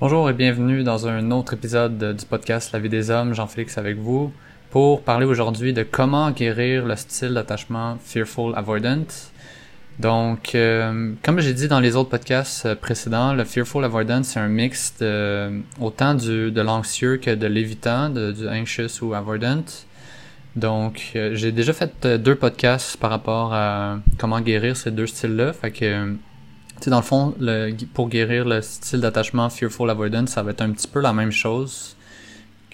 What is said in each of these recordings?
Bonjour et bienvenue dans un autre épisode du podcast La vie des hommes, Jean-Félix avec vous, pour parler aujourd'hui de comment guérir le style d'attachement Fearful Avoidant. Donc, euh, comme j'ai dit dans les autres podcasts euh, précédents, le Fearful Avoidant, c'est un mix de, autant de l'anxieux que de l'évitant, du anxious ou avoidant. Donc, euh, j'ai déjà fait deux podcasts par rapport à comment guérir ces deux styles-là. Sais, dans le fond, le, pour guérir le style d'attachement Fearful Avoidance, ça va être un petit peu la même chose,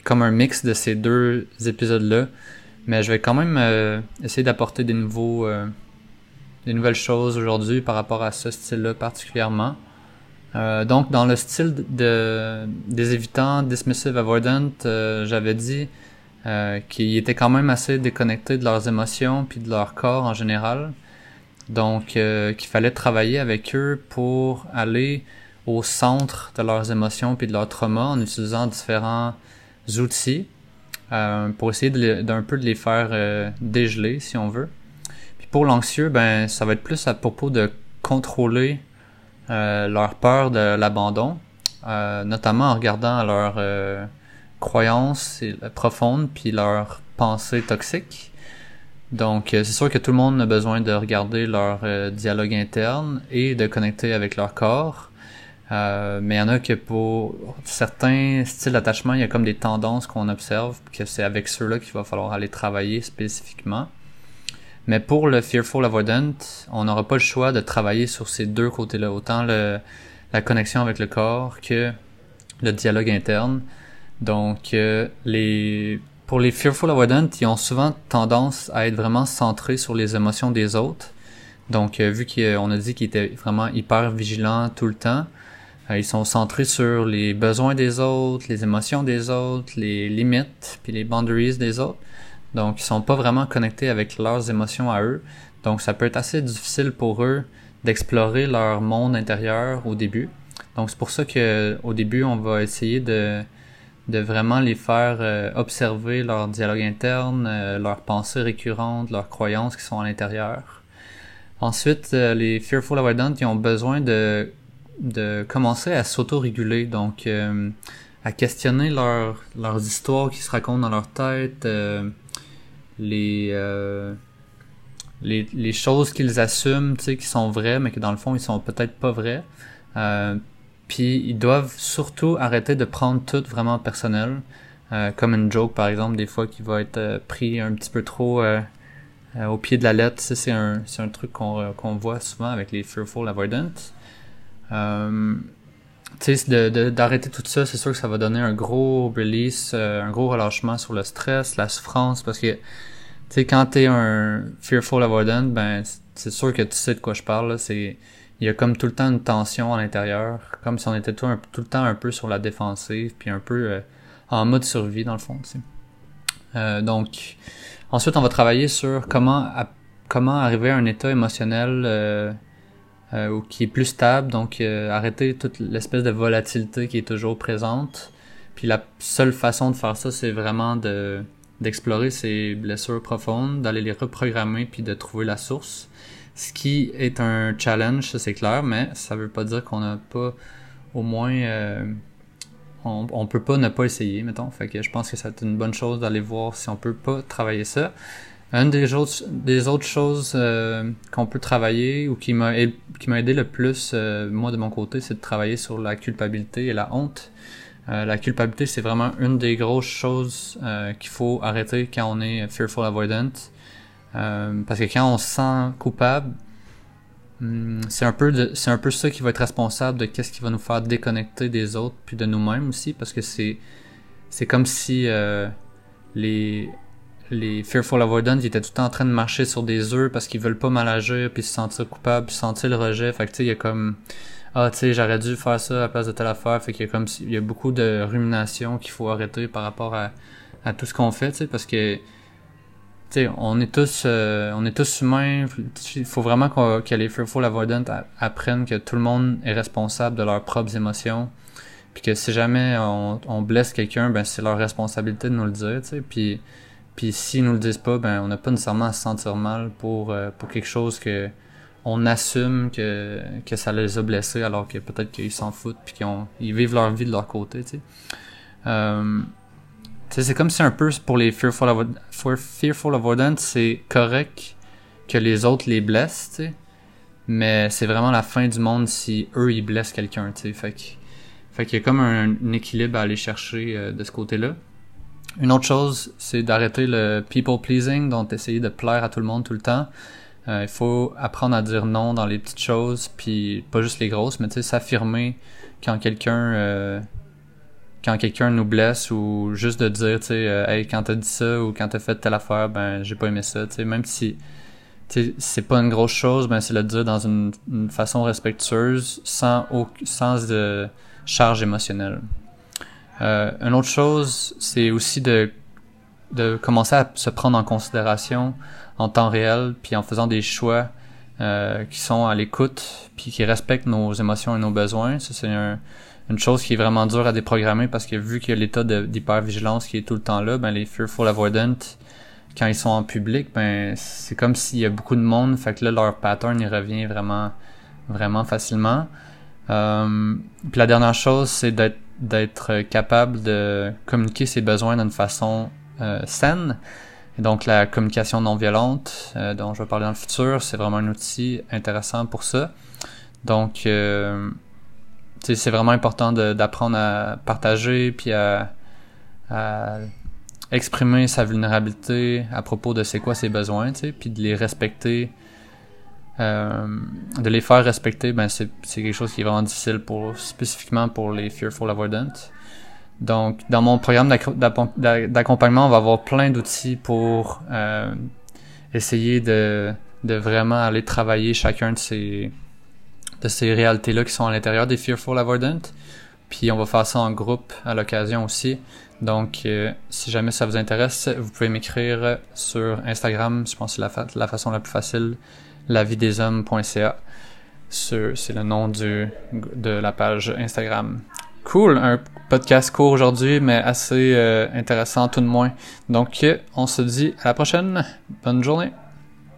comme un mix de ces deux épisodes-là. Mais je vais quand même euh, essayer d'apporter des nouveaux, euh, des nouvelles choses aujourd'hui par rapport à ce style-là particulièrement. Euh, donc, dans le style de, des évitants dismissive avoidant, j'avais dit qu'ils étaient quand même assez déconnectés de leurs émotions puis de leur corps en général. Donc, euh, qu'il fallait travailler avec eux pour aller au centre de leurs émotions puis de leurs traumas en utilisant différents outils euh, pour essayer d'un peu de les faire euh, dégeler, si on veut. Puis pour l'anxieux, ben ça va être plus à propos de contrôler leur peur de l'abandon, notamment en regardant leurs croyances profondes puis leurs pensées toxiques donc, euh, c'est sûr que tout le monde a besoin de regarder leur euh, dialogue interne et de connecter avec leur corps. Euh, mais il y en a que pour certains styles d'attachement, il y a comme des tendances qu'on observe, que c'est avec ceux-là qu'il va falloir aller travailler spécifiquement. Mais pour le Fearful Avoidant, on n'aura pas le choix de travailler sur ces deux côtés-là, autant le, la connexion avec le corps que le dialogue interne. Donc, les pour les Fearful Avoidant, ils ont souvent tendance à être vraiment centrés sur les émotions des autres. Donc, euh, vu qu'on a dit qu'ils étaient vraiment hyper vigilants tout le temps, euh, ils sont centrés sur les besoins des autres, les émotions des autres, les limites, puis les boundaries des autres. Donc, ils sont pas vraiment connectés avec leurs émotions à eux. Donc, ça peut être assez difficile pour eux d'explorer leur monde intérieur au début. Donc, c'est pour ça que au début, on va essayer de de vraiment les faire euh, observer leur dialogue interne, euh, leurs pensées récurrentes, leurs croyances qui sont à l'intérieur. Ensuite, euh, les Fearful Avoidant, ils ont besoin de, de commencer à s'auto-réguler, donc à questionner leur, leurs histoires qui se racontent dans leur tête, les, les, les choses qu'ils assument, tu sais, qui sont vraies, mais que dans le fond, ils sont peut-être pas vraies. Puis ils doivent surtout arrêter de prendre tout vraiment personnel. Euh, comme une joke par exemple, des fois qui va être euh, pris un petit peu trop euh, au pied de la lettre. Ça, c'est un, c'est un truc qu'on, qu'on voit souvent avec les Fearful Avoidant. tu sais, de, d'arrêter tout ça, c'est sûr que ça va donner un gros release, un gros relâchement sur le stress, la souffrance, parce que tu sais, quand t'es un Fearful Avoidant, ben c'est sûr que tu sais de quoi je parle. c'est il y a comme tout le temps une tension à l'intérieur, comme si on était tout, le temps un peu sur la défensive, puis un peu euh, en mode survie dans le fond. Euh, donc, ensuite, on va travailler sur comment comment arriver à un état émotionnel euh, euh qui est plus stable, donc arrêter toute l'espèce de volatilité qui est toujours présente. Puis la seule façon de faire ça, c'est vraiment de d'explorer ces blessures profondes, d'aller les reprogrammer, puis de trouver la source. Ce qui est un challenge, c'est clair, mais ça veut pas dire qu'on n'a pas au moins euh, on, on peut pas ne pas essayer, mettons. Fait que je pense que c'est une bonne chose d'aller voir si on peut pas travailler ça. Une des autres, des autres choses euh, qu'on peut travailler ou qui m'a qui m'a aidé le plus euh, moi de mon côté, c'est de travailler sur la culpabilité et la honte. la culpabilité, c'est vraiment une des grosses choses qu'il faut arrêter quand on est fearful avoidant. Euh, parce que quand on se sent coupable, hmm, c'est un peu c'est un peu ça qui va être responsable de qu'est-ce qui va nous faire déconnecter des autres puis de nous-mêmes aussi parce que c'est c'est comme si euh, les les fearful avoidants ils étaient tout le temps en train de marcher sur des œufs parce qu'ils veulent pas mal agir puis se sentir coupable puis sentir le rejet. Fait que tu sais il y a comme ah tu sais j'aurais dû faire ça à la place de telle affaire fait qu'il y a comme il y a beaucoup de rumination qu'il faut arrêter par rapport à à tout ce qu'on fait tu sais parce que on est tous euh, on est tous humains. Il faut vraiment que les Fearful Avoidant apprennent que tout le monde est responsable de leurs propres émotions. Puis que si jamais on, blesse quelqu'un, ben c'est leur responsabilité de nous le dire. Puis, puis s'ils nous le disent pas, ben on n'a pas nécessairement à se sentir mal pour, euh, pour quelque chose que on assume que, que ça les a blessés alors que peut-être qu'ils s'en foutent puis qu'ils ils vivent leur vie de leur côté. Euh, c'est comme si un peu pour les Fearful, Avo fearful Avoidance, c'est correct que les autres les blessent. Mais c'est vraiment la fin du monde si eux ils blessent quelqu'un, tu sais. Fait que, fait qu'il y a comme un, équilibre à aller chercher euh, de ce côté-là. Une autre chose, c'est d'arrêter le people pleasing, donc essayer de plaire à tout le monde tout le temps. Euh, il faut apprendre à dire non dans les petites choses, puis pas juste les grosses, mais tu sais, s'affirmer quand quelqu'un euh, quand quelqu'un nous blesse ou juste de dire, tu sais, euh, hey, quand t'as dit ça ou quand t'as fait telle affaire, ben j'ai pas aimé ça, tu sais, même si c'est pas une grosse chose, ben c'est le dire dans une, façon respectueuse, sans sans de charge émotionnelle. Euh, une autre chose, c'est aussi de de commencer à se prendre en considération en temps réel, puis en faisant des choix euh, qui sont à l'écoute, puis qui respectent nos émotions et nos besoins. Ça, c'est une chose qui est vraiment dure à déprogrammer parce que vu qu'il y a l'état d'hypervigilance qui est tout le temps là, ben les fearful avoidant, quand ils sont en public, ben c'est comme s'il y a beaucoup de monde, fait que là leur pattern il revient vraiment vraiment facilement. Euh, puis la dernière chose, c'est d'être capable de communiquer ses besoins d'une façon euh, saine. Et donc la communication non violente, euh, dont je vais parler dans le futur, c'est vraiment un outil intéressant pour ça. Donc euh, c'est vraiment important d'apprendre à partager puis à, exprimer sa vulnérabilité à propos de c'est quoi ses besoins, puis de les respecter. Euh, de les faire respecter, ben c'est quelque chose qui est vraiment difficile pour spécifiquement pour les fearful avoidant. Donc, dans mon programme d'accompagnement, on va avoir plein d'outils pour euh, essayer de, de vraiment aller travailler chacun de ces, de ces réalités-là qui sont à l'intérieur des Fearful Avoidant. Puis on va faire ça en groupe à l'occasion aussi. Donc, euh, si jamais ça vous intéresse, vous pouvez m'écrire sur Instagram. Je pense que c'est la, la façon la plus facile, laviedeshommes.ca. C'est le nom du, de la page Instagram. Cool, un podcast court aujourd'hui, mais assez euh, intéressant tout de moins. Donc, on se dit à la prochaine. Bonne journée.